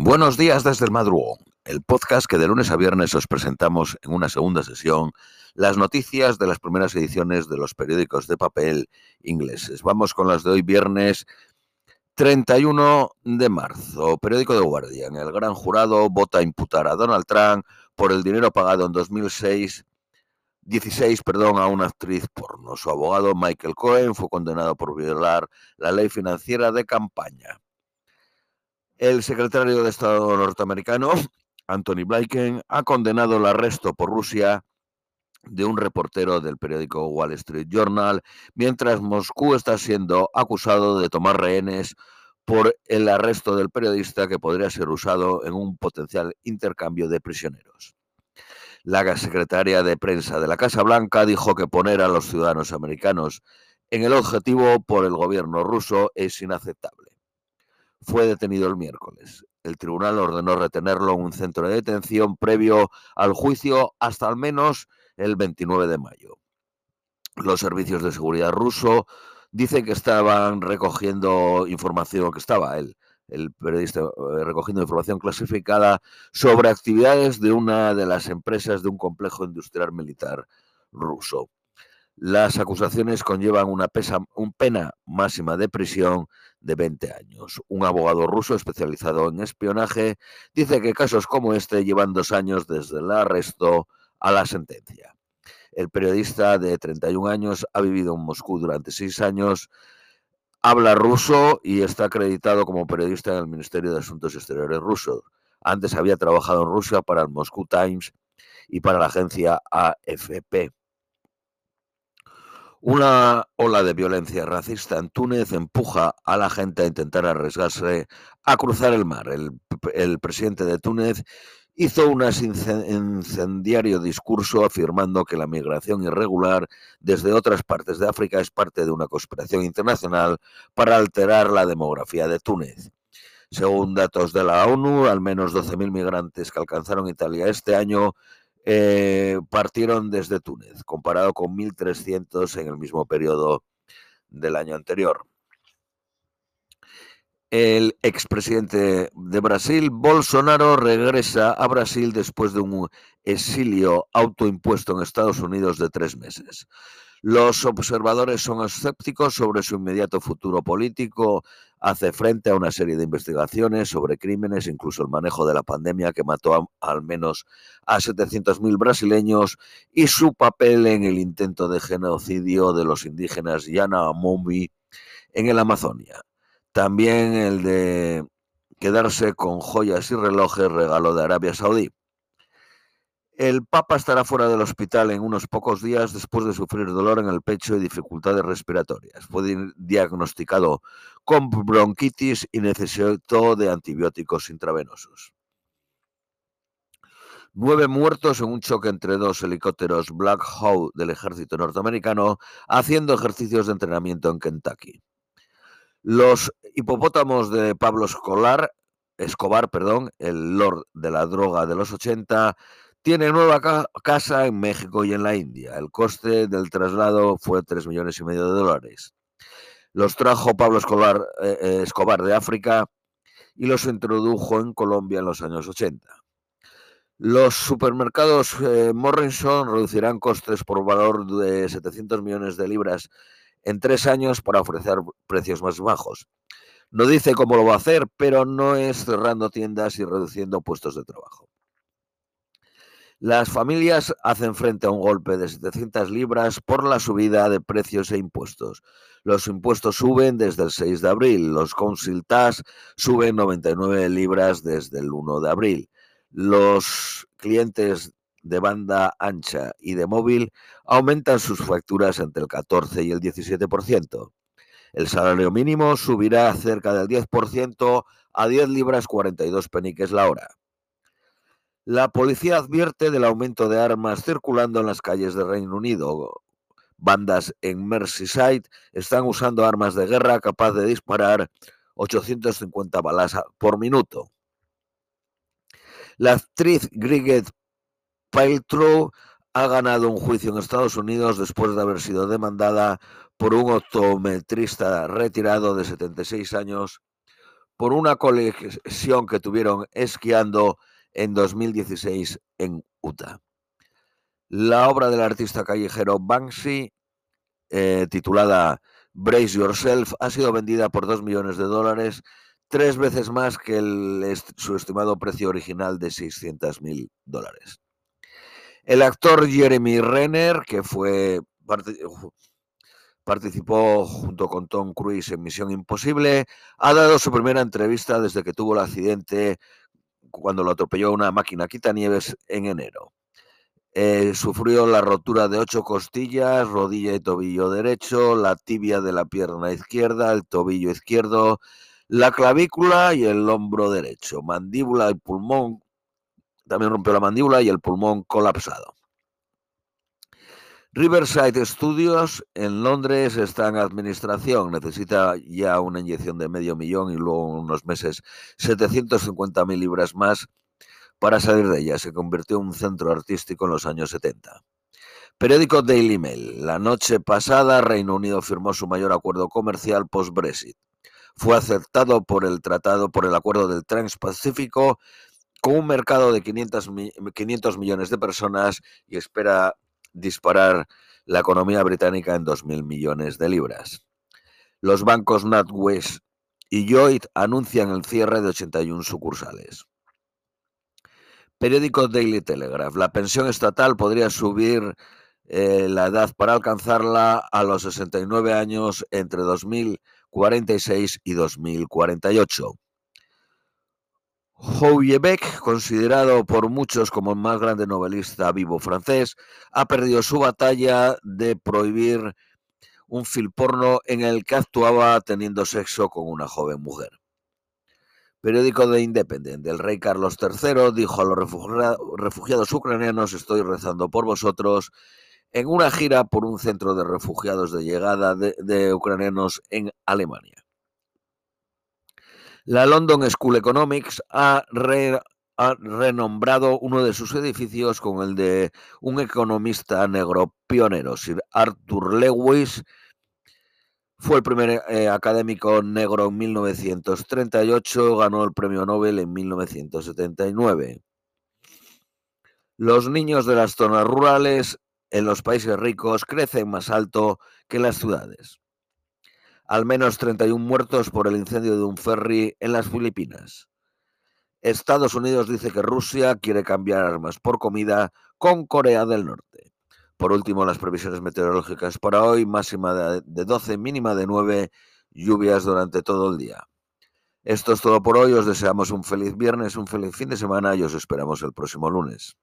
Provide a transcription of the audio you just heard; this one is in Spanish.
Buenos días desde el madrugón, el podcast que de lunes a viernes os presentamos en una segunda sesión las noticias de las primeras ediciones de los periódicos de papel ingleses. Vamos con las de hoy viernes 31 de marzo. Periódico de Guardian. El gran jurado vota a imputar a Donald Trump por el dinero pagado en 2006 16 perdón, a una actriz porno. Su abogado Michael Cohen fue condenado por violar la ley financiera de campaña. El secretario de Estado norteamericano, Anthony Blinken, ha condenado el arresto por Rusia de un reportero del periódico Wall Street Journal, mientras Moscú está siendo acusado de tomar rehenes por el arresto del periodista que podría ser usado en un potencial intercambio de prisioneros. La secretaria de prensa de la Casa Blanca dijo que poner a los ciudadanos americanos en el objetivo por el gobierno ruso es inaceptable fue detenido el miércoles. El tribunal ordenó retenerlo en un centro de detención previo al juicio hasta al menos el 29 de mayo. Los servicios de seguridad ruso dicen que estaban recogiendo información, que estaba él, el periodista eh, recogiendo información clasificada sobre actividades de una de las empresas de un complejo industrial militar ruso. Las acusaciones conllevan una, pena máxima de prisión de 20 años. Un abogado ruso especializado en espionaje dice que casos como este llevan dos años desde el arresto a la sentencia. El periodista de 31 años ha vivido en Moscú durante seis años, habla ruso y está acreditado como periodista en el Ministerio de Asuntos Exteriores ruso. Antes había trabajado en Rusia para el Moscú Times y para la agencia AFP. Una ola de violencia racista en Túnez empuja a la gente a intentar arriesgarse a cruzar el mar. El, presidente de Túnez hizo un incendiario discurso afirmando que la migración irregular desde otras partes de África es parte de una conspiración internacional para alterar la demografía de Túnez. Según datos de la ONU, al menos 12.000 migrantes que alcanzaron Italia este año eh, partieron desde Túnez, comparado con 1.300 en el mismo periodo del año anterior. El expresidente de Brasil, Bolsonaro, regresa a Brasil después de un exilio autoimpuesto en Estados Unidos de tres meses. Los observadores son escépticos sobre su inmediato futuro político, hace frente a una serie de investigaciones sobre crímenes, incluso el manejo de la pandemia que mató al menos a 700.000 brasileños y su papel en el intento de genocidio de los indígenas Yanomami en el Amazonia. También el de quedarse con joyas y relojes regalo de Arabia Saudí. El Papa estará fuera del hospital en unos pocos días después de sufrir dolor en el pecho y dificultades respiratorias. Fue diagnosticado con bronquitis y necesitó de antibióticos intravenosos. Nueve muertos en un choque entre dos helicópteros Black Hawk del ejército norteamericano haciendo ejercicios de entrenamiento en Kentucky. Los hipopótamos de Pablo Escolar, Escobar, perdón, el lord de la droga de los 80, tiene nueva casa en México y en la India. El coste del traslado fue 3 millones y medio de dólares. Los trajo Pablo Escobar, eh, eh, Escobar de África y los introdujo en Colombia en los años 80. Los supermercados eh, Morrison reducirán costes por valor de 700 millones de libras en tres años para ofrecer precios más bajos. No dice cómo lo va a hacer, pero no es cerrando tiendas y reduciendo puestos de trabajo. Las familias hacen frente a un golpe de 700 libras por la subida de precios e impuestos. Los impuestos suben desde el 6 de abril, los council tax suben 99 libras desde el 1 de abril. Los clientes de banda ancha y de móvil aumentan sus facturas entre el 14 y el 17%. El salario mínimo subirá cerca del 10% a 10 libras 42 peniques la hora. La policía advierte del aumento de armas circulando en las calles del Reino Unido. Bandas en Merseyside están usando armas de guerra capaz de disparar 850 balas por minuto. La actriz Grigget Paltrow ha ganado un juicio en Estados Unidos después de haber sido demandada por un optometrista retirado de 76 años por una colisión que tuvieron esquiando en 2016 en Utah. La obra del artista callejero Banksy, eh, titulada Brace Yourself, ha sido vendida por 2 millones de dólares, tres veces más que su estimado precio original de 600 mil dólares. El actor Jeremy Renner, que fue participó junto con Tom Cruise en Misión Imposible, ha dado su primera entrevista desde que tuvo el accidente cuando lo atropelló una máquina quitanieves en enero. Eh, sufrió la rotura de ocho costillas, rodilla y tobillo derecho, la tibia de la pierna izquierda, el tobillo izquierdo, la clavícula y el hombro derecho, mandíbula y pulmón. También rompió la mandíbula y el pulmón colapsado. Riverside Studios en Londres está en administración, necesita ya una inyección de medio millón y luego unos meses 750.000 libras más para salir de ella. Se convirtió en un centro artístico en los años 70. Periódico Daily Mail. La noche pasada Reino Unido firmó su mayor acuerdo comercial post-Brexit. Fue aceptado por el tratado, por el acuerdo del Transpacífico, con un mercado de 500, 500 millones de personas y espera disparar la economía británica en 2.000 millones de libras. Los bancos NatWest y Lloyd anuncian el cierre de 81 sucursales. Periódico Daily Telegraph. La pensión estatal podría subir eh, la edad para alcanzarla a los 69 años entre 2046 y 2048. Houellebecq, considerado por muchos como el más grande novelista vivo francés, ha perdido su batalla de prohibir un film porno en el que actuaba teniendo sexo con una joven mujer. Periódico de Independent. El rey Carlos III dijo a los refugiados ucranianos, estoy rezando por vosotros, en una gira por un centro de refugiados de llegada de ucranianos en Alemania. La London School Economics ha, renombrado uno de sus edificios con el de un economista negro pionero, Sir Arthur Lewis. Fue el primer eh, académico negro en 1938, ganó el premio Nobel en 1979. Los niños de las zonas rurales en los países ricos crecen más alto que las ciudades al menos 31 muertos por el incendio de un ferry en las Filipinas. Estados Unidos dice que Rusia quiere cambiar armas por comida con Corea del Norte. Por último, las previsiones meteorológicas para hoy, máxima de 12, mínima de 9, lluvias durante todo el día. Esto es todo por hoy, os deseamos un feliz viernes, un feliz fin de semana y os esperamos el próximo lunes.